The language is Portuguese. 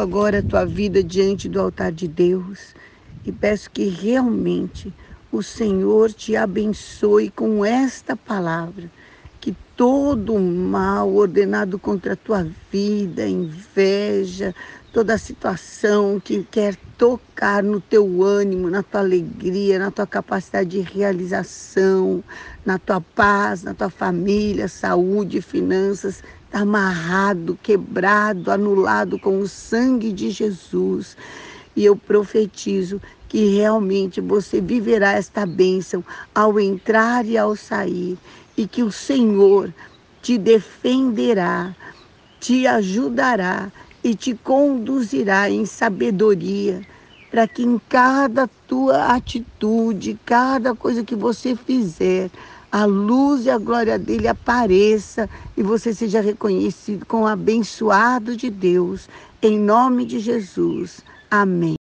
agora a tua vida diante do altar de Deus e peço que realmente o Senhor te abençoe com esta palavra. Que todo mal ordenado contra a tua vida, inveja, toda situação que quer tocar no teu ânimo, na tua alegria, na tua capacidade de realização, na tua paz, na tua família, saúde, finanças, está amarrado, quebrado, anulado com o sangue de Jesus. E eu profetizo que realmente você viverá esta bênção ao entrar e ao sair, e que o Senhor te defenderá, te ajudará e te conduzirá em sabedoria, para que em cada tua atitude, cada coisa que você fizer, a luz e a glória dele apareça e você seja reconhecido como abençoado de Deus, em nome de Jesus. Amém.